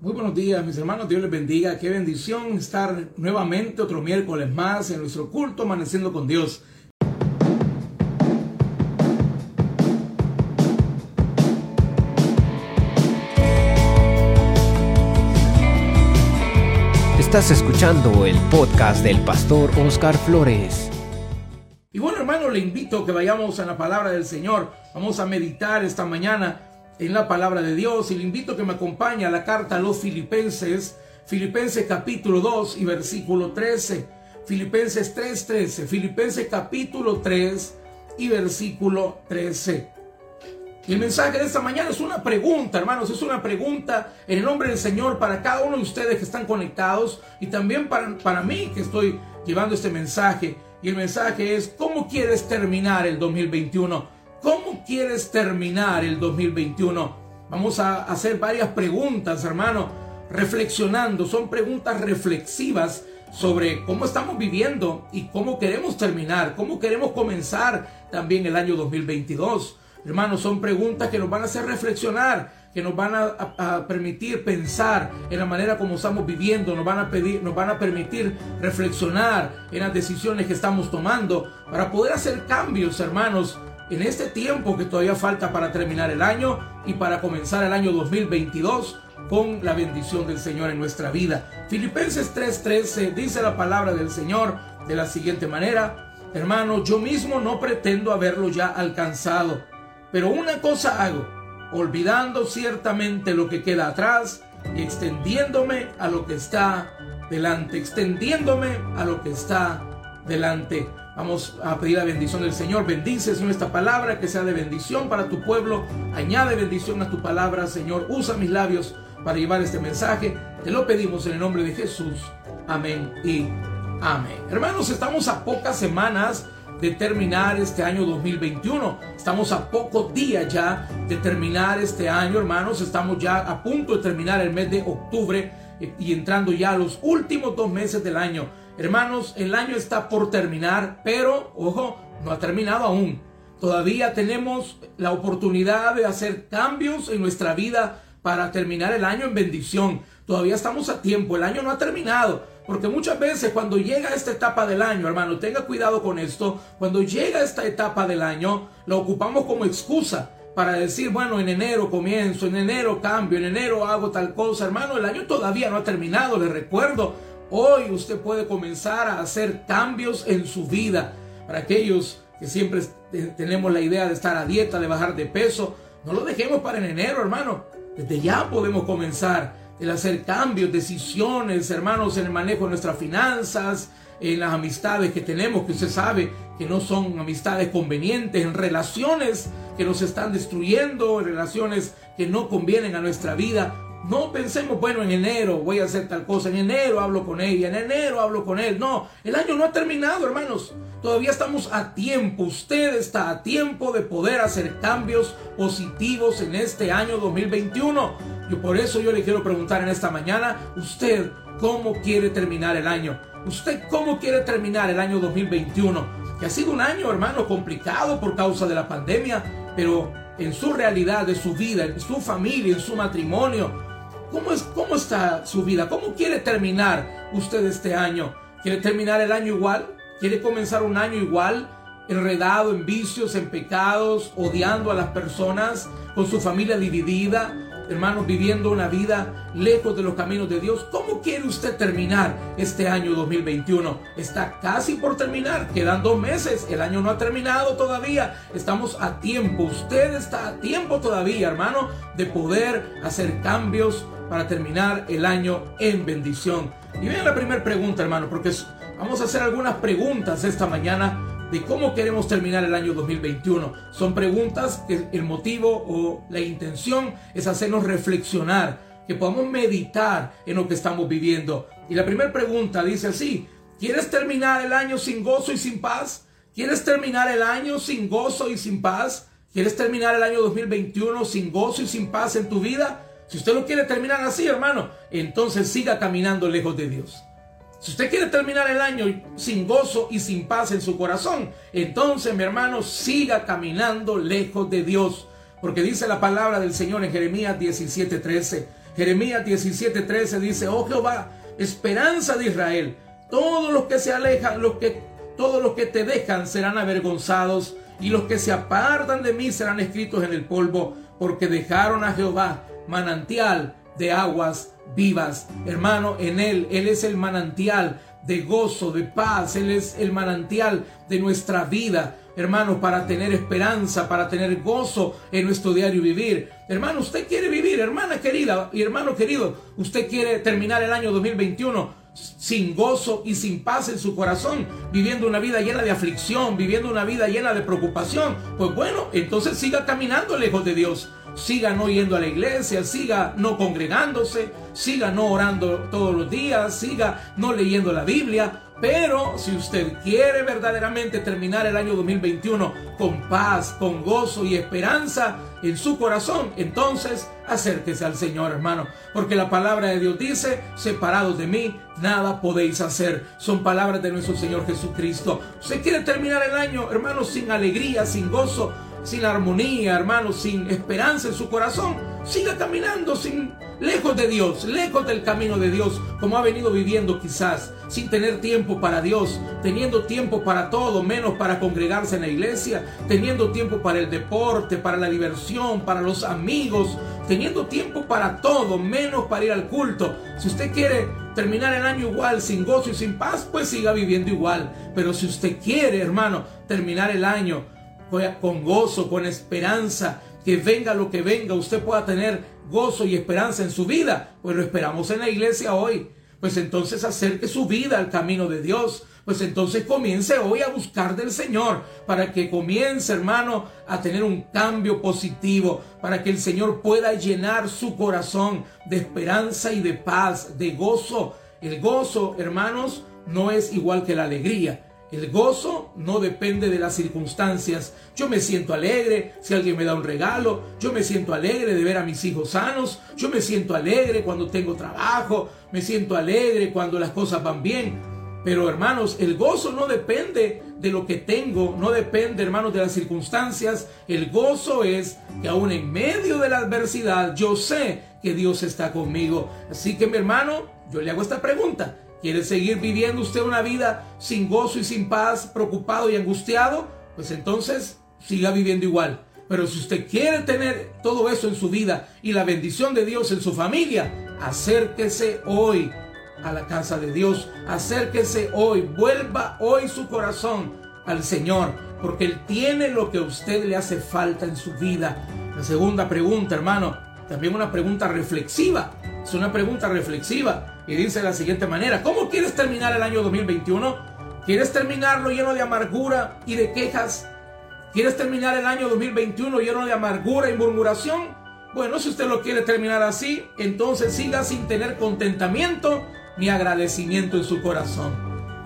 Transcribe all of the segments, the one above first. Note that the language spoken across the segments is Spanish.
Muy buenos días, mis hermanos. Dios les bendiga. Qué bendición estar nuevamente otro miércoles más en nuestro culto Amaneciendo con Dios. Estás escuchando el podcast del pastor Oscar Flores. Y bueno, hermano, le invito a que vayamos a la palabra del Señor. Vamos a meditar esta mañana en la palabra de Dios y le invito a que me acompañe a la carta a los filipenses, Filipenses capítulo 2 y versículo 13, Filipenses 3:13, Filipenses capítulo 3 y versículo 13. Y el mensaje de esta mañana es una pregunta, hermanos, es una pregunta en el nombre del Señor para cada uno de ustedes que están conectados y también para, para mí que estoy llevando este mensaje. Y el mensaje es, ¿cómo quieres terminar el 2021? ¿Cómo quieres terminar el 2021? Vamos a hacer varias preguntas, hermano, reflexionando. Son preguntas reflexivas sobre cómo estamos viviendo y cómo queremos terminar, cómo queremos comenzar también el año 2022. Hermanos, son preguntas que nos van a hacer reflexionar, que nos van a, a, permitir pensar en la manera como estamos viviendo, nos van a pedir, nos van a permitir reflexionar en las decisiones que estamos tomando para poder hacer cambios, hermanos, en este tiempo que todavía falta para terminar el año y para comenzar el año 2022 con la bendición del Señor en nuestra vida. Filipenses 3:13 dice la palabra del Señor de la siguiente manera, hermano, yo mismo no pretendo haberlo ya alcanzado, pero una cosa hago, olvidando ciertamente lo que queda atrás y extendiéndome a lo que está delante, extendiéndome a lo que está delante. Vamos a pedir la bendición del Señor. Bendice, Señor, esta palabra, que sea de bendición para tu pueblo. Añade bendición a tu palabra, Señor. Usa mis labios para llevar este mensaje. Te lo pedimos en el nombre de Jesús. Amén y amén. Hermanos, estamos a pocas semanas de terminar este año 2021. Estamos a pocos días ya de terminar este año, hermanos. Estamos ya a punto de terminar el mes de octubre y entrando ya a los últimos dos meses del año. Hermanos, el año está por terminar, pero, ojo, no ha terminado aún. Todavía tenemos la oportunidad de hacer cambios en nuestra vida para terminar el año en bendición. Todavía estamos a tiempo, el año no ha terminado. Porque muchas veces cuando llega esta etapa del año, hermano, tenga cuidado con esto, cuando llega esta etapa del año, la ocupamos como excusa para decir, bueno, en enero comienzo, en enero cambio, en enero hago tal cosa, hermano, el año todavía no ha terminado, le recuerdo, Hoy usted puede comenzar a hacer cambios en su vida. Para aquellos que siempre tenemos la idea de estar a dieta, de bajar de peso, no lo dejemos para en enero, hermano. Desde ya podemos comenzar el hacer cambios, decisiones, hermanos, en el manejo de nuestras finanzas, en las amistades que tenemos, que usted sabe que no son amistades convenientes, en relaciones que nos están destruyendo, en relaciones que no convienen a nuestra vida. No pensemos, bueno, en enero voy a hacer tal cosa, en enero hablo con ella, en enero hablo con él. No, el año no ha terminado, hermanos. Todavía estamos a tiempo, usted está a tiempo de poder hacer cambios positivos en este año 2021. Y por eso yo le quiero preguntar en esta mañana, usted, ¿cómo quiere terminar el año? ¿Usted cómo quiere terminar el año 2021? Que ha sido un año, hermano, complicado por causa de la pandemia, pero en su realidad, de su vida, en su familia, en su matrimonio, ¿Cómo, es, ¿Cómo está su vida? ¿Cómo quiere terminar usted este año? ¿Quiere terminar el año igual? ¿Quiere comenzar un año igual? Enredado en vicios, en pecados, odiando a las personas, con su familia dividida, hermanos, viviendo una vida lejos de los caminos de Dios. ¿Cómo quiere usted terminar este año 2021? Está casi por terminar, quedan dos meses, el año no ha terminado todavía, estamos a tiempo, usted está a tiempo todavía, hermano, de poder hacer cambios para terminar el año en bendición. Y vean la primera pregunta, hermano, porque vamos a hacer algunas preguntas esta mañana de cómo queremos terminar el año 2021. Son preguntas que el motivo o la intención es hacernos reflexionar, que podamos meditar en lo que estamos viviendo. Y la primera pregunta dice así, ¿quieres terminar el año sin gozo y sin paz? ¿Quieres terminar el año sin gozo y sin paz? ¿Quieres terminar el año 2021 sin gozo y sin paz en tu vida? Si usted lo quiere terminar así, hermano, entonces siga caminando lejos de Dios. Si usted quiere terminar el año sin gozo y sin paz en su corazón, entonces, mi hermano, siga caminando lejos de Dios. Porque dice la palabra del Señor en Jeremías 17:13, Jeremías 17:13 dice, oh Jehová, esperanza de Israel, todos los que se alejan, los que, todos los que te dejan serán avergonzados y los que se apartan de mí serán escritos en el polvo, porque dejaron a Jehová manantial de aguas vivas. Hermano, en Él, Él es el manantial de gozo, de paz, Él es el manantial de nuestra vida. Hermano, para tener esperanza, para tener gozo en nuestro diario vivir. Hermano, usted quiere vivir, hermana querida y hermano querido, usted quiere terminar el año 2021 sin gozo y sin paz en su corazón, viviendo una vida llena de aflicción, viviendo una vida llena de preocupación, pues bueno, entonces siga caminando lejos de Dios. Siga no yendo a la iglesia, siga no congregándose, siga no orando todos los días, siga no leyendo la Biblia, pero si usted quiere verdaderamente terminar el año 2021 con paz, con gozo y esperanza en su corazón, entonces acérquese al Señor, hermano. Porque la palabra de Dios dice, separados de mí, nada podéis hacer. Son palabras de nuestro Señor Jesucristo. Usted quiere terminar el año, hermano, sin alegría, sin gozo, sin armonía, hermano, sin esperanza en su corazón. Siga caminando sin lejos de Dios, lejos del camino de Dios, como ha venido viviendo quizás, sin tener tiempo para Dios, teniendo tiempo para todo, menos para congregarse en la iglesia, teniendo tiempo para el deporte, para la diversión, para los amigos, teniendo tiempo para todo, menos para ir al culto. Si usted quiere terminar el año igual, sin gozo y sin paz, pues siga viviendo igual. Pero si usted quiere, hermano, terminar el año con gozo, con esperanza, que venga lo que venga, usted pueda tener gozo y esperanza en su vida, pues lo esperamos en la iglesia hoy. Pues entonces acerque su vida al camino de Dios. Pues entonces comience hoy a buscar del Señor para que comience, hermano, a tener un cambio positivo, para que el Señor pueda llenar su corazón de esperanza y de paz, de gozo. El gozo, hermanos, no es igual que la alegría. El gozo no depende de las circunstancias. Yo me siento alegre si alguien me da un regalo. Yo me siento alegre de ver a mis hijos sanos. Yo me siento alegre cuando tengo trabajo. Me siento alegre cuando las cosas van bien. Pero hermanos, el gozo no depende de lo que tengo, no depende, hermanos, de las circunstancias. El gozo es que aún en medio de la adversidad yo sé que Dios está conmigo. Así que mi hermano, yo le hago esta pregunta. ¿Quiere seguir viviendo usted una vida sin gozo y sin paz, preocupado y angustiado? Pues entonces siga viviendo igual. Pero si usted quiere tener todo eso en su vida y la bendición de Dios en su familia, acérquese hoy a la casa de Dios. Acérquese hoy, vuelva hoy su corazón al Señor, porque Él tiene lo que a usted le hace falta en su vida. La segunda pregunta, hermano, también una pregunta reflexiva. Es una pregunta reflexiva. Y dice de la siguiente manera, ¿cómo quieres terminar el año 2021? ¿Quieres terminarlo lleno de amargura y de quejas? ¿Quieres terminar el año 2021 lleno de amargura y murmuración? Bueno, si usted lo quiere terminar así, entonces siga sin tener contentamiento ni agradecimiento en su corazón.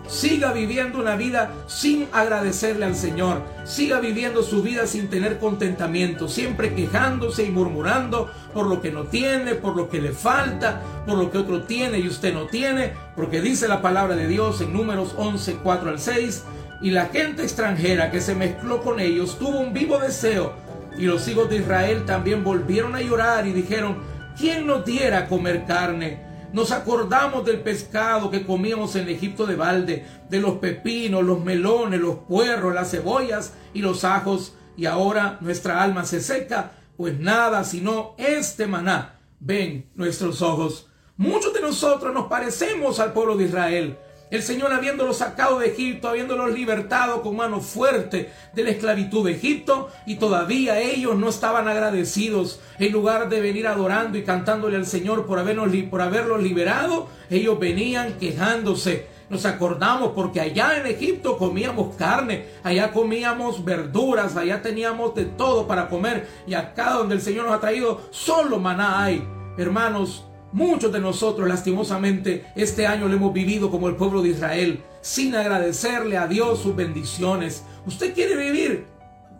Siga viviendo una vida sin agradecerle al Señor. Siga viviendo su vida sin tener contentamiento, siempre quejándose y murmurando por lo que no tiene, por lo que le falta, por lo que otro tiene y usted no tiene, porque dice la palabra de Dios en números 11, 4 al 6, y la gente extranjera que se mezcló con ellos tuvo un vivo deseo, y los hijos de Israel también volvieron a llorar y dijeron, ¿quién nos diera comer carne? Nos acordamos del pescado que comíamos en Egipto de balde, de los pepinos, los melones, los puerros, las cebollas y los ajos, y ahora nuestra alma se seca, pues nada sino este maná ven nuestros ojos. Muchos de nosotros nos parecemos al pueblo de Israel. El Señor habiéndolos sacado de Egipto, habiéndolos libertado con mano fuerte de la esclavitud de Egipto, y todavía ellos no estaban agradecidos. En lugar de venir adorando y cantándole al Señor por, habernos, por haberlos liberado, ellos venían quejándose. Nos acordamos porque allá en Egipto comíamos carne, allá comíamos verduras, allá teníamos de todo para comer, y acá donde el Señor nos ha traído, solo maná hay. Hermanos, Muchos de nosotros, lastimosamente, este año lo hemos vivido como el pueblo de Israel, sin agradecerle a Dios sus bendiciones. Usted quiere vivir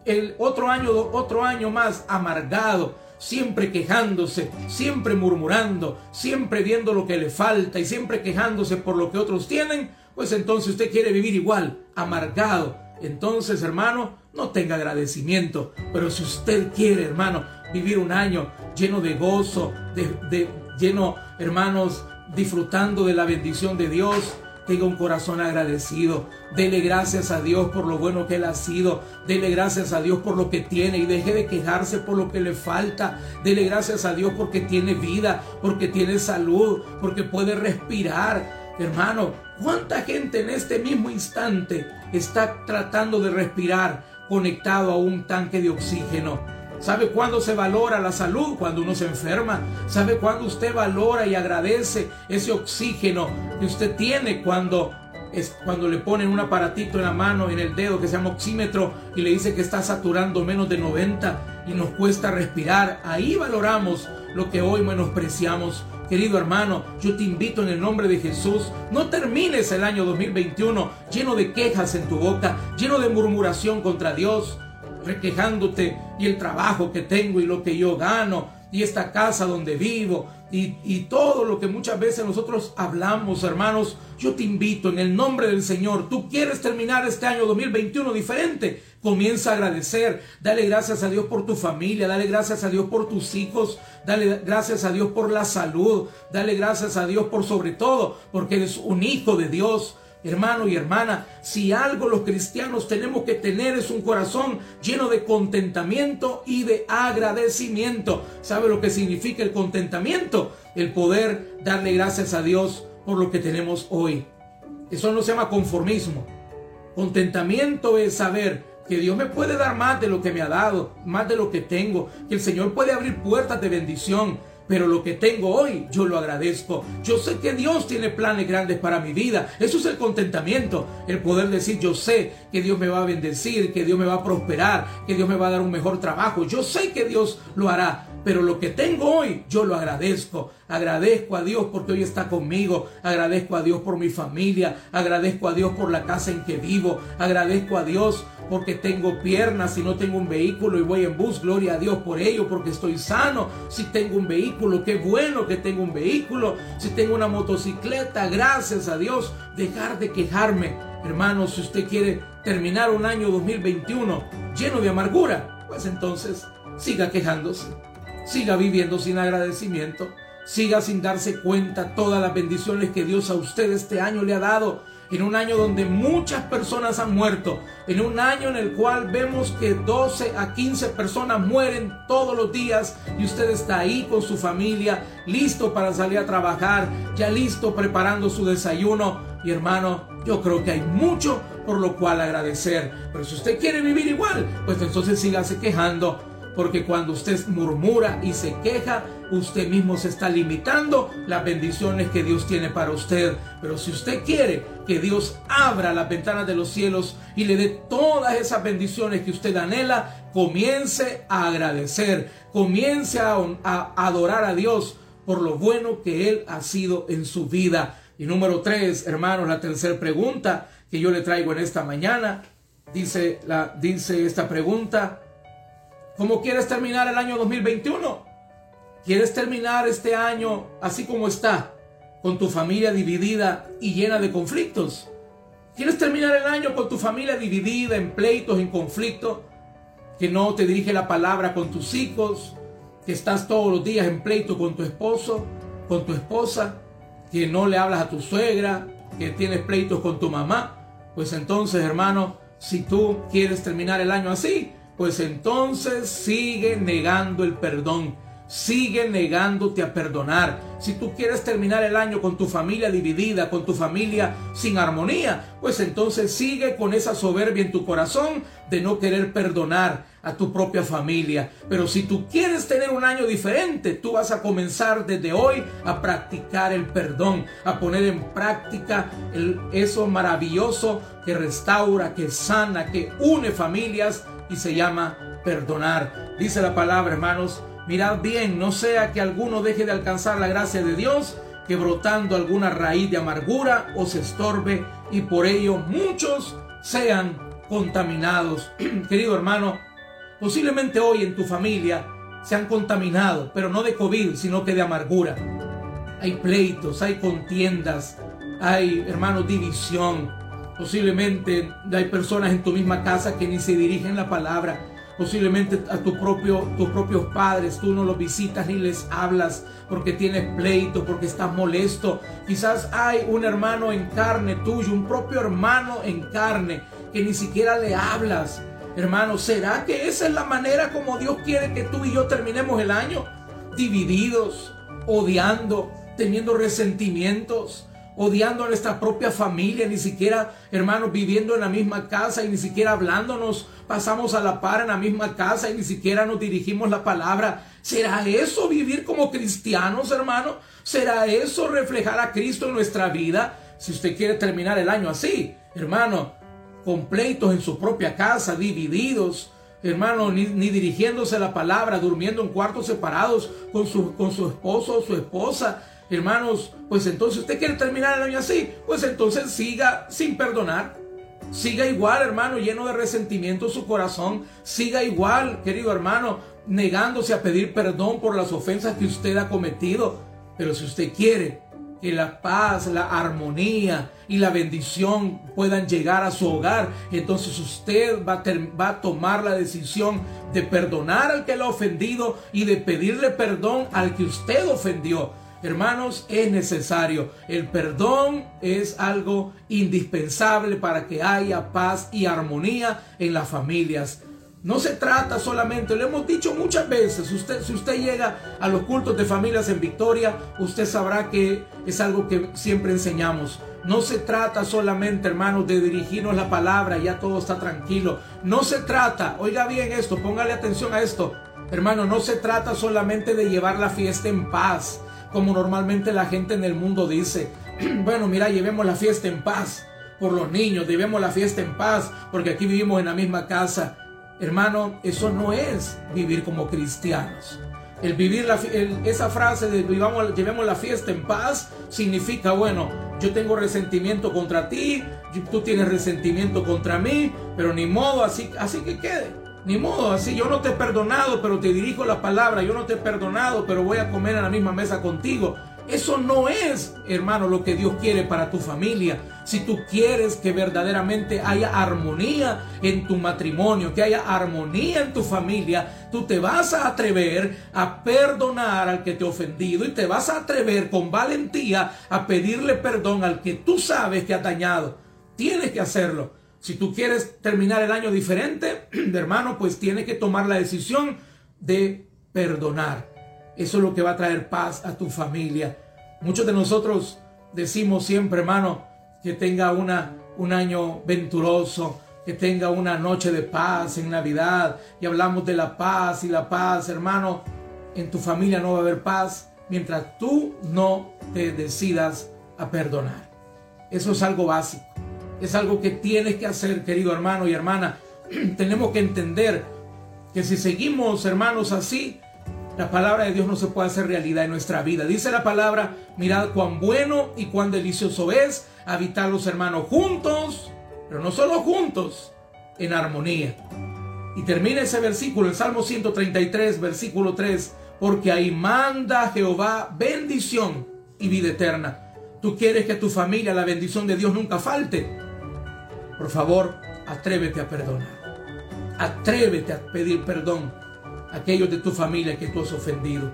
el otro año, otro año más amargado, siempre quejándose, siempre murmurando, siempre viendo lo que le falta y siempre quejándose por lo que otros tienen, pues entonces usted quiere vivir igual, amargado. Entonces, hermano, no tenga agradecimiento. Pero si usted quiere, hermano, vivir un año lleno de gozo, de, de lleno, hermanos, disfrutando de la bendición de Dios, tenga un corazón agradecido. Dele gracias a Dios por lo bueno que Él ha sido. Dele gracias a Dios por lo que tiene y deje de quejarse por lo que le falta. Dele gracias a Dios porque tiene vida, porque tiene salud, porque puede respirar. Hermano, ¿cuánta gente en este mismo instante está tratando de respirar conectado a un tanque de oxígeno? ¿Sabe cuándo se valora la salud? Cuando uno se enferma. ¿Sabe cuándo usted valora y agradece ese oxígeno que usted tiene cuando es cuando le ponen un aparatito en la mano, en el dedo que se llama oxímetro y le dice que está saturando menos de 90 y nos cuesta respirar. Ahí valoramos lo que hoy menospreciamos. Querido hermano, yo te invito en el nombre de Jesús, no termines el año 2021 lleno de quejas en tu boca, lleno de murmuración contra Dios requejándote y el trabajo que tengo y lo que yo gano y esta casa donde vivo y, y, todo lo que muchas veces nosotros hablamos, hermanos, yo te invito en el nombre del Señor, tú quieres terminar este año 2021 diferente, comienza a agradecer, dale gracias a Dios por tu familia, dale gracias a Dios por tus hijos, dale gracias a Dios por la salud, dale gracias a Dios por sobre todo, porque eres un hijo de Dios. Hermano y hermana, si algo los cristianos tenemos que tener es un corazón lleno de contentamiento y de agradecimiento. ¿Sabe lo que significa el contentamiento? El poder darle gracias a Dios por lo que tenemos hoy. Eso no se llama conformismo. Contentamiento es saber que Dios me puede dar más de lo que me ha dado, más de lo que tengo, que el Señor puede abrir puertas de bendición, pero lo que tengo hoy yo lo agradezco. Yo sé que Dios tiene planes grandes para mi vida. Eso es el contentamiento, el poder decir yo sé que Dios me va a bendecir, que Dios me va a prosperar, que Dios me va a dar un mejor trabajo. Yo sé que Dios lo hará, pero lo que tengo hoy yo lo agradezco. Agradezco a Dios porque hoy está conmigo. Agradezco a Dios por mi familia. Agradezco a Dios por la casa en que vivo. Agradezco a Dios porque tengo piernas, si no tengo un vehículo y voy en bus, gloria a Dios por ello, porque estoy sano. Si tengo un vehículo, qué bueno que tengo un vehículo. Si tengo una motocicleta, gracias a Dios. Dejar de quejarme. Hermanos, si usted quiere terminar un año 2021 lleno de amargura, pues entonces siga quejándose. Siga viviendo sin agradecimiento. Siga sin darse cuenta todas las bendiciones que Dios a usted este año le ha dado en un año donde muchas personas han muerto, en un año en el cual vemos que 12 a 15 personas mueren todos los días y usted está ahí con su familia, listo para salir a trabajar, ya listo preparando su desayuno. Y hermano, yo creo que hay mucho por lo cual agradecer. Pero si usted quiere vivir igual, pues entonces sígase quejando porque cuando usted murmura y se queja, usted mismo se está limitando las bendiciones que Dios tiene para usted. Pero si usted quiere que Dios abra las ventanas de los cielos y le dé todas esas bendiciones que usted anhela, comience a agradecer, comience a, adorar a Dios por lo bueno que Él ha sido en su vida. Y número tres, hermanos, la tercera pregunta que yo le traigo en esta mañana, dice, la, dice esta pregunta, ¿Cómo quieres terminar el año 2021? ¿Quieres terminar este año así como está, con tu familia dividida y llena de conflictos? ¿Quieres terminar el año con tu familia dividida en pleitos, en conflictos? Que no te dirige la palabra con tus hijos, que estás todos los días en pleito con tu esposo, con tu esposa, que no le hablas a tu suegra, que tienes pleitos con tu mamá. Pues entonces, hermano, si tú quieres terminar el año así, pues entonces sigue negando el perdón, sigue negándote a perdonar. Si tú quieres terminar el año con tu familia dividida, con tu familia sin armonía, pues entonces sigue con esa soberbia en tu corazón de no querer perdonar a tu propia familia. Pero si tú quieres tener un año diferente, tú vas a comenzar desde hoy a practicar el perdón, a poner en práctica eso maravilloso que restaura, que sana, que une familias y se llama perdonar. Dice la palabra, hermanos, mirad bien, no sea que alguno deje de alcanzar la gracia de Dios, que brotando alguna raíz de amargura os estorbe y por ello muchos sean contaminados. Querido hermano, posiblemente hoy en tu familia se han contaminado, pero no de COVID, sino que de amargura. Hay pleitos, hay contiendas, hay, hermanos, división, Posiblemente hay personas en tu misma casa que ni se dirigen la palabra. Posiblemente a tu propio, tus propios padres tú no los visitas ni les hablas porque tienes pleito, porque estás molesto. Quizás hay un hermano en carne tuyo, un propio hermano en carne que ni siquiera le hablas. Hermano, ¿será que esa es la manera como Dios quiere que tú y yo terminemos el año? Divididos, odiando, teniendo resentimientos, odiando a nuestra propia familia, ni siquiera, hermanos, viviendo en la misma casa y ni siquiera hablándonos, pasamos a la par en la misma casa y ni siquiera nos dirigimos la palabra. ¿Será eso vivir como cristianos, hermano? ¿Será eso reflejar a Cristo en nuestra vida? Si usted quiere terminar el año así, hermano, completos en su propia casa, divididos, hermano, ni, dirigiéndose la palabra, durmiendo en cuartos separados con su, con su esposo o su esposa, Hermanos, pues entonces usted quiere terminar el año así, pues entonces siga sin perdonar. Siga igual, hermano, lleno de resentimiento su corazón. Siga igual, querido hermano, negándose a pedir perdón por las ofensas que usted ha cometido. Pero si usted quiere que la paz, la armonía y la bendición puedan llegar a su hogar, entonces usted va a, va a, tomar la decisión de perdonar al que lo ha ofendido y de pedirle perdón al que usted ofendió. Hermanos, es necesario. El perdón es algo indispensable para que haya paz y armonía en las familias. No se trata solamente, lo hemos dicho muchas veces, usted, si usted llega a los cultos de familias en Victoria, usted sabrá que es algo que siempre enseñamos. No se trata solamente, hermanos, de dirigirnos la palabra y ya todo está tranquilo. No se trata, oiga bien esto, póngale atención a esto. Hermano, no se trata solamente de llevar la fiesta en paz como normalmente la gente en el mundo dice, bueno, mira, llevemos la fiesta en paz por los niños, llevemos la fiesta en paz porque aquí vivimos en la misma casa. Hermano, eso no es vivir como cristianos. El vivir esa frase de vivamos, llevemos la fiesta en paz significa, bueno, yo tengo resentimiento contra ti, tú tienes resentimiento contra mí, pero ni modo, así, así que quede. Ni modo, así yo no te he perdonado, pero te dirijo la palabra. Yo no te he perdonado, pero voy a comer en la misma mesa contigo. Eso no es, hermano, lo que Dios quiere para tu familia. Si tú quieres que verdaderamente haya armonía en tu matrimonio, que haya armonía en tu familia, tú te vas a atrever a perdonar al que te ha ofendido y te vas a atrever con valentía a pedirle perdón al que tú sabes que ha dañado. Tienes que hacerlo. Si tú quieres terminar el año diferente, hermano, pues tienes que tomar la decisión de perdonar. Eso es lo que va a traer paz a tu familia. Muchos de nosotros decimos siempre, hermano, que tenga una, un año venturoso, que tenga una noche de paz en Navidad. Y hablamos de la paz y la paz, hermano. En tu familia no va a haber paz mientras tú no te decidas a perdonar. Eso es algo básico. Es algo que tienes que hacer, querido hermano y hermana. Tenemos que entender que si seguimos, hermanos, así, la palabra de Dios no se puede hacer realidad en nuestra vida. Dice la palabra, mirad cuán bueno y cuán delicioso es habitar los hermanos juntos, pero no solo juntos, en armonía. Y termina ese versículo, el Salmo 133, versículo 3, porque ahí manda Jehová bendición y vida eterna. Tú quieres que tu familia la bendición de Dios nunca falte. Por favor, atrévete a perdonar. Atrévete a pedir perdón aquellos de tu familia que tú has ofendido.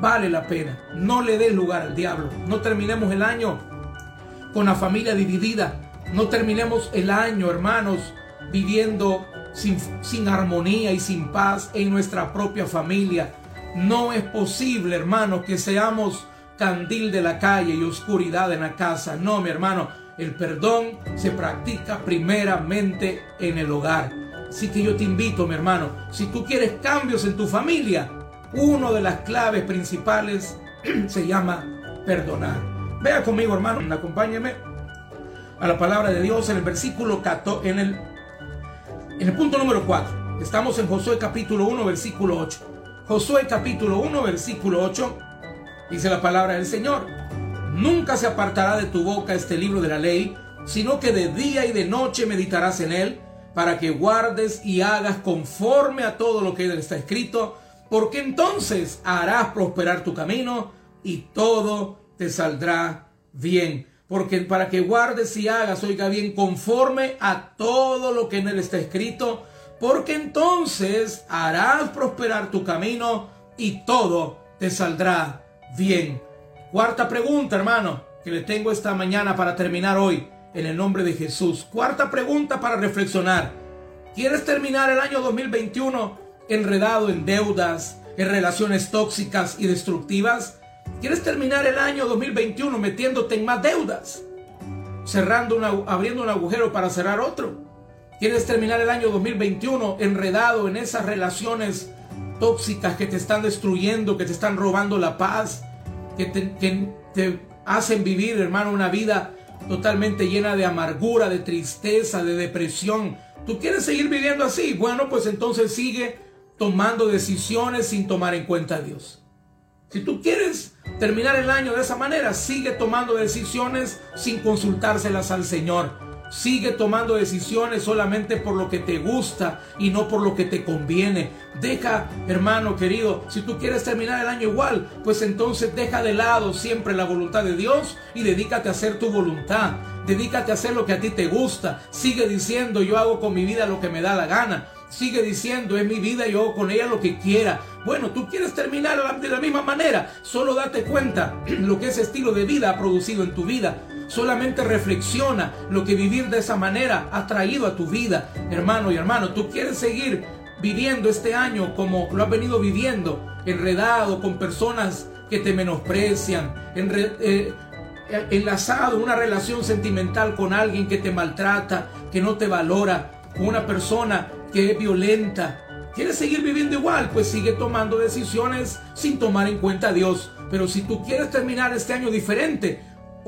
Vale la pena. No le des lugar al diablo. No terminemos el año con la familia dividida. No terminemos el año, hermanos, viviendo sin, sin armonía y sin paz en nuestra propia familia. No es posible, hermanos, que seamos candil de la calle y oscuridad en la casa. No, mi hermano. El perdón se practica primeramente en el hogar. Así que yo te invito, mi hermano, si tú quieres cambios en tu familia, una de las claves principales se llama perdonar. Vea conmigo, hermano, acompáñeme a la palabra de Dios en el versículo 14, en el, en el punto número 4. Estamos en Josué capítulo 1, versículo 8. Josué capítulo 1, versículo 8, dice la palabra del Señor. Nunca se apartará de tu boca este libro de la ley, sino que de día y de noche meditarás en él, para que guardes y hagas conforme a todo lo que está escrito, porque entonces harás prosperar tu camino y todo te saldrá bien. Porque para que guardes y hagas, oiga bien, conforme a todo lo que en él está escrito, porque entonces harás prosperar tu camino y todo te saldrá bien. Cuarta pregunta, hermano, que le tengo esta mañana para terminar hoy, en el nombre de Jesús. Cuarta pregunta para reflexionar. ¿Quieres terminar el año 2021 enredado en deudas, en relaciones tóxicas y destructivas? ¿Quieres terminar el año 2021 metiéndote en más deudas? Cerrando una, abriendo un agujero para cerrar otro. ¿Quieres terminar el año 2021 enredado en esas relaciones tóxicas que te están destruyendo, que te están robando la paz, que te, que te hacen vivir, hermano, una vida totalmente llena de amargura, de tristeza, de depresión? ¿Tú quieres seguir viviendo así? Bueno, pues entonces sigue tomando decisiones sin tomar en cuenta a Dios. Si tú quieres terminar el año de esa manera, sigue tomando decisiones sin consultárselas al Señor. Sigue tomando decisiones solamente por lo que te gusta y no por lo que te conviene. Deja, hermano querido, si tú quieres terminar el año igual, pues entonces deja de lado siempre la voluntad de Dios y dedícate a hacer tu voluntad. Dedícate a hacer lo que a ti te gusta. Sigue diciendo, yo hago con mi vida lo que me da la gana. Sigue diciendo, es mi vida, yo hago con ella lo que quiera. Bueno, tú quieres terminar de la misma manera. Solo date cuenta lo que ese estilo de vida ha producido en tu vida. Solamente reflexiona lo que vivir de esa manera ha traído a tu vida, hermano y hermano. Tú quieres seguir viviendo este año como lo has venido viviendo, enredado con personas que te menosprecian, eh, enlazado una relación sentimental con alguien que te maltrata, que no te valora, con una persona que es violenta. ¿Quieres seguir viviendo igual? Pues sigue tomando decisiones sin tomar en cuenta a Dios. Pero si tú quieres terminar este año diferente,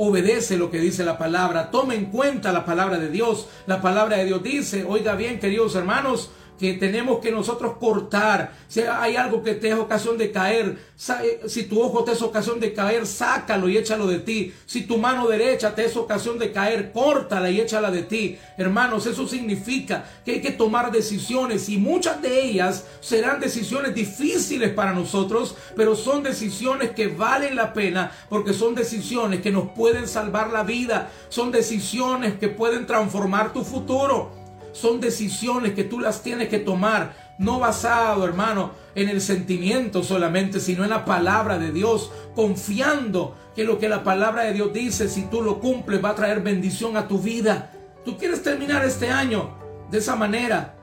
obedece lo que dice la palabra, toma en cuenta la palabra de Dios. La palabra de Dios dice, oiga bien, queridos hermanos, que tenemos que nosotros cortar. Si hay algo que te es ocasión de caer, eh, si tu ojo te es ocasión de caer, sácalo y échalo de ti. Si tu mano derecha te es ocasión de caer, córtala y échala de ti. Hermanos, eso significa que hay que tomar decisiones y muchas de ellas serán decisiones difíciles para nosotros, pero son decisiones que valen la pena porque son decisiones que nos pueden salvar la vida, son decisiones que pueden transformar tu futuro. Son decisiones que tú las tienes que tomar, no basado, hermano, en el sentimiento solamente, sino en la palabra de Dios, confiando que lo que la palabra de Dios dice, si tú lo cumples, va a traer bendición a tu vida. Tú quieres terminar este año de esa manera,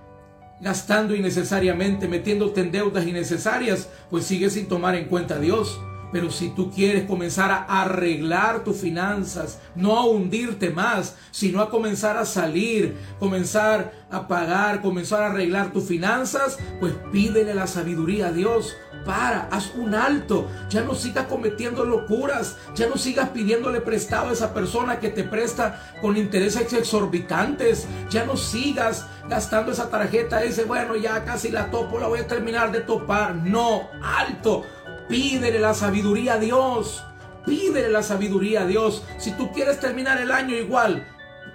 gastando innecesariamente, metiéndote en deudas innecesarias, pues sigue sin tomar en cuenta a Dios. Pero si tú quieres comenzar a arreglar tus finanzas, no a hundirte más, sino a comenzar a salir, comenzar a pagar, comenzar a arreglar tus finanzas, pues pídele la sabiduría a Dios. Para, haz un alto, ya no sigas cometiendo locuras, ya no sigas pidiéndole prestado a esa persona que te presta con intereses exorbitantes, ya no sigas gastando esa tarjeta, ese bueno, ya casi la topo, la voy a terminar de topar. No, alto, Pídele la sabiduría a Dios. Pídele la sabiduría a Dios. Si tú quieres terminar el año igual,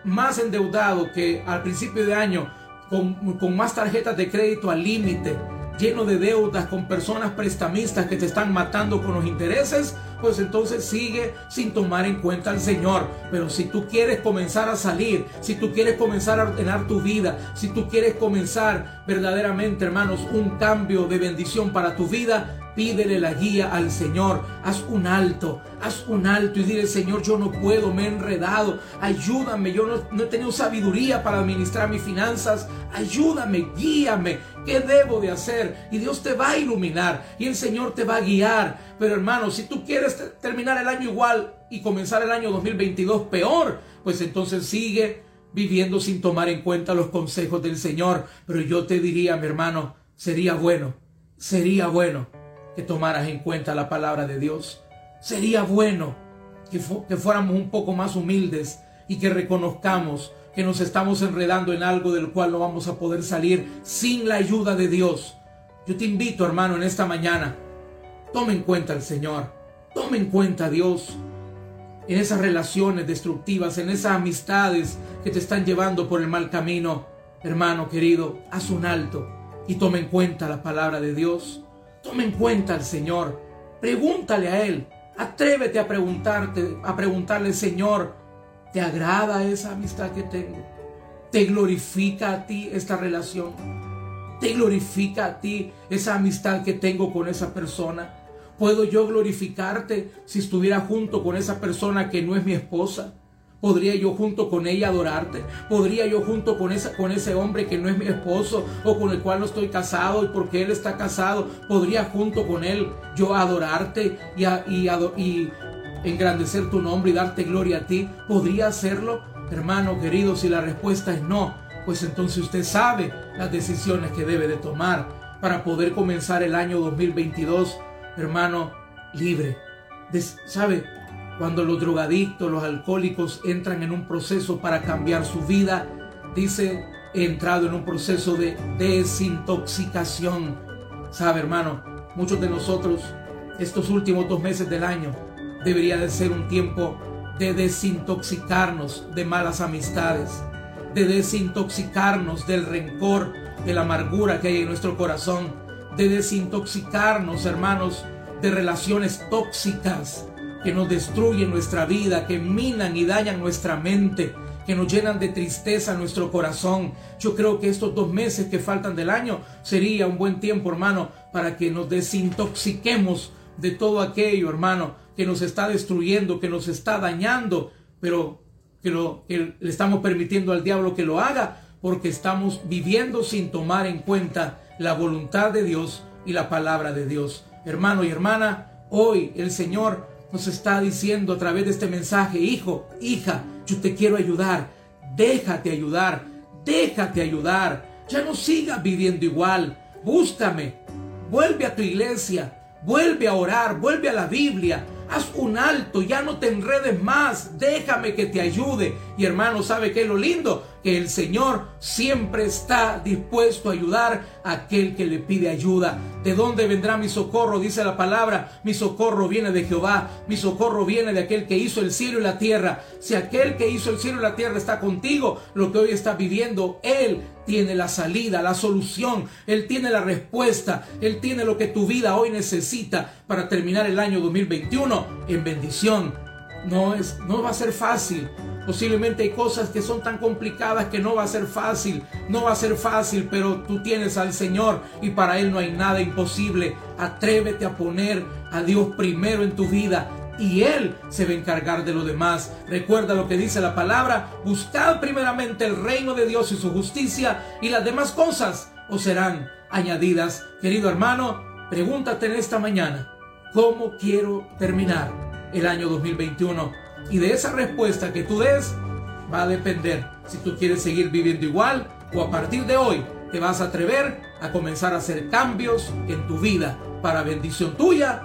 más endeudado que al principio de año, con, con más tarjetas de crédito al límite, lleno de deudas, con personas prestamistas que te están matando con los intereses, pues entonces sigue sin tomar en cuenta al Señor. Pero si tú quieres comenzar a salir, si tú quieres comenzar a ordenar tu vida, si tú quieres comenzar verdaderamente, hermanos, un cambio de bendición para tu vida, Pídele la guía al Señor. Haz un alto, haz un alto y dile, Señor, yo no puedo, me he enredado. Ayúdame, yo no, he tenido sabiduría para administrar mis finanzas. Ayúdame, guíame. ¿Qué debo de hacer? Y Dios te va a iluminar y el Señor te va a guiar. Pero hermano, si tú quieres terminar el año igual y comenzar el año 2022 peor, pues entonces sigue viviendo sin tomar en cuenta los consejos del Señor. Pero yo te diría, mi hermano, sería bueno, sería bueno que tomaras en cuenta la palabra de Dios. Sería bueno que, que fuéramos un poco más humildes y que reconozcamos que nos estamos enredando en algo del cual no vamos a poder salir sin la ayuda de Dios. Yo te invito, hermano, en esta mañana, tome en cuenta al Señor, tome en cuenta a Dios en esas relaciones destructivas, en esas amistades que te están llevando por el mal camino. Hermano querido, haz un alto y tome en cuenta la palabra de Dios. Tome en cuenta al Señor. Pregúntale a Él. Atrévete a preguntarte, a preguntarle, Señor, ¿te agrada esa amistad que tengo? ¿Te glorifica a ti esta relación? ¿Te glorifica a ti esa amistad que tengo con esa persona? ¿Puedo yo glorificarte si estuviera junto con esa persona que no es mi esposa? ¿Podría yo junto con ella adorarte? ¿Podría yo junto con, esa, con ese hombre que no es mi esposo o con el cual no estoy casado y porque él está casado? ¿Podría junto con él yo adorarte y, y, y engrandecer tu nombre y darte gloria a ti? ¿Podría hacerlo? Hermano querido, si la respuesta es no, pues entonces usted sabe las decisiones que debe de tomar para poder comenzar el año 2022 hermano, libre. ¿Sabe? Cuando los drogadictos, los alcohólicos entran en un proceso para cambiar su vida, dice, he entrado en un proceso de desintoxicación. ¿Sabe, hermano? Muchos de nosotros, estos últimos dos meses del año, debería de ser un tiempo de desintoxicarnos de malas amistades, de desintoxicarnos del rencor, de la amargura que hay en nuestro corazón, de desintoxicarnos, hermanos, de relaciones tóxicas que nos destruyen nuestra vida, que minan y dañan nuestra mente, que nos llenan de tristeza nuestro corazón. Yo creo que estos dos meses que faltan del año sería un buen tiempo, hermano, para que nos desintoxiquemos de todo aquello, hermano, que nos está destruyendo, que nos está dañando, pero que, lo, que le estamos permitiendo al diablo que lo haga, porque estamos viviendo sin tomar en cuenta la voluntad de Dios y la palabra de Dios. Hermano y hermana, hoy el Señor nos está diciendo a través de este mensaje, hijo, hija, yo te quiero ayudar, déjate ayudar, déjate ayudar, ya no sigas viviendo igual, búscame, vuelve a tu iglesia, vuelve a orar, vuelve a la Biblia, haz un alto, ya no te enredes más, déjame que te ayude. Y hermano, ¿sabe qué es lo lindo? Que el Señor siempre está dispuesto a ayudar a aquel que le pide ayuda. ¿De dónde vendrá mi socorro? Dice la palabra, mi socorro viene de Jehová, mi socorro viene de aquel que hizo el cielo y la tierra. Si aquel que hizo el cielo y la tierra está contigo, lo que hoy estás viviendo, Él tiene la salida, la solución, Él tiene la respuesta, Él tiene lo que tu vida hoy necesita para terminar el año 2021 en bendición. No, es, no va a ser fácil. Posiblemente hay cosas que son tan complicadas que no va a ser fácil. No va a ser fácil, pero tú tienes al Señor y para Él no hay nada imposible. Atrévete a poner a Dios primero en tu vida y Él se va a encargar de lo demás. Recuerda lo que dice la palabra, buscad primeramente el reino de Dios y su justicia y las demás cosas os serán añadidas. Querido hermano, pregúntate en esta mañana, ¿cómo quiero terminar el año 2021? Y de esa respuesta que tú des va a depender si tú quieres seguir viviendo igual o a partir de hoy te vas a atrever a comenzar a hacer cambios en tu vida para bendición tuya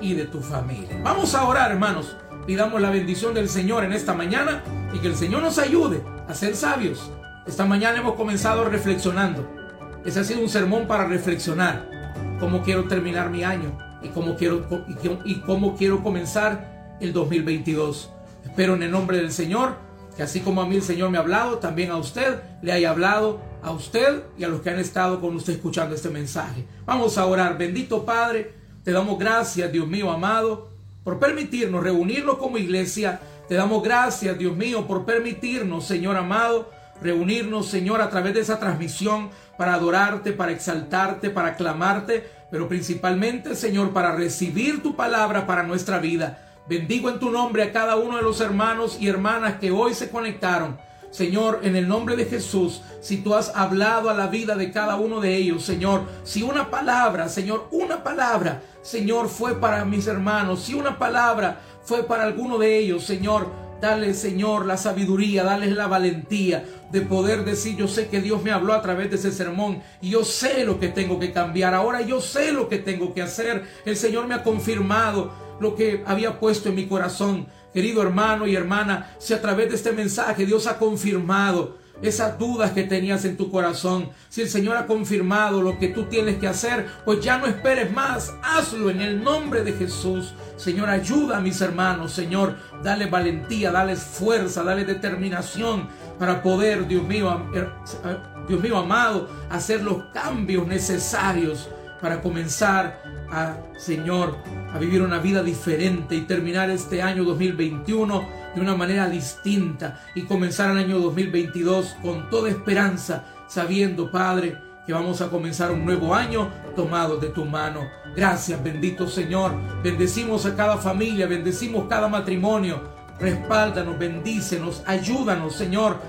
y de tu familia. Vamos a orar, hermanos. Pidamos la bendición del Señor en esta mañana y que el Señor nos ayude a ser sabios. Esta mañana hemos comenzado reflexionando. Ese ha sido un sermón para reflexionar. Cómo quiero terminar mi año y cómo quiero, y cómo quiero comenzar el 2022. Espero en el nombre del Señor que así como a mí el Señor me ha hablado, también a usted le haya hablado a usted y a los que han estado con usted escuchando este mensaje. Vamos a orar. Bendito Padre. Te damos gracias, Dios mío amado, por permitirnos reunirnos como iglesia. Te damos gracias, Dios mío, por permitirnos, Señor amado, reunirnos, Señor, a través de esa transmisión para adorarte, para exaltarte, para clamarte, pero principalmente, Señor, para recibir tu palabra para nuestra vida. Bendigo en tu nombre a cada uno de los hermanos y hermanas que hoy se conectaron. Señor, en el nombre de Jesús, si tú has hablado a la vida de cada uno de ellos, Señor, si una palabra, Señor, una palabra, Señor, fue para mis hermanos, si una palabra fue para alguno de ellos, Señor, dale, Señor, la sabiduría, dale la valentía de poder decir, yo sé que Dios me habló a través de ese sermón y yo sé lo que tengo que cambiar, ahora yo sé lo que tengo que hacer, el Señor me ha confirmado lo que había puesto en mi corazón. Querido hermano y hermana, si a través de este mensaje Dios ha confirmado esas dudas que tenías en tu corazón, si el Señor ha confirmado lo que tú tienes que hacer, pues ya no esperes más, hazlo en el nombre de Jesús. Señor, ayuda a mis hermanos, Señor, dale valentía, dale fuerza, dale determinación para poder, Dios mío, eh, Dios mío amado, hacer los cambios necesarios para comenzar a, Señor, a vivir una vida diferente y terminar este año 2021 de una manera distinta y comenzar el año 2022 con toda esperanza, sabiendo, Padre, que vamos a comenzar un nuevo año tomado de tu mano. Gracias, bendito Señor. Bendecimos a cada familia, bendecimos cada matrimonio. Respáldanos, bendícenos, ayúdanos, Señor.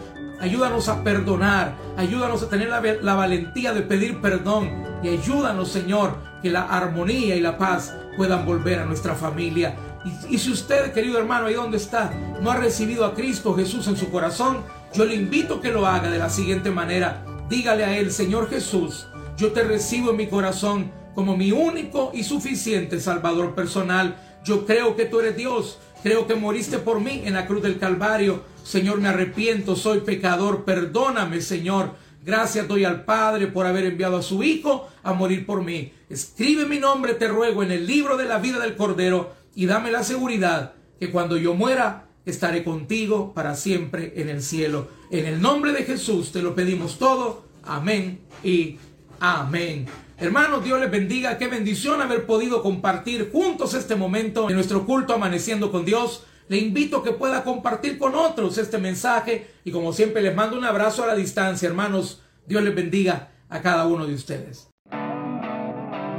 Ayúdanos a perdonar, ayúdanos a tener la, valentía de pedir perdón y ayúdanos, Señor, que la armonía y la paz puedan volver a nuestra familia. Y, y, si usted, querido hermano, ahí donde está, no ha recibido a Cristo Jesús en su corazón, yo le invito a que lo haga de la siguiente manera. Dígale a Él, Señor Jesús, yo te recibo en mi corazón como mi único y suficiente Salvador personal. Yo creo que tú eres Dios. Creo que moriste por mí en la cruz del Calvario. Señor, me arrepiento, soy pecador. Perdóname, Señor. Gracias doy al Padre por haber enviado a su Hijo a morir por mí. Escribe mi nombre, te ruego, en el libro de la vida del Cordero y dame la seguridad que cuando yo muera estaré contigo para siempre en el cielo. En el nombre de Jesús te lo pedimos todo. Amén y amén. Hermanos, Dios les bendiga. Qué bendición haber podido compartir juntos este momento en nuestro culto amaneciendo con Dios. Le invito a que pueda compartir con otros este mensaje y como siempre les mando un abrazo a la distancia, hermanos. Dios les bendiga a cada uno de ustedes.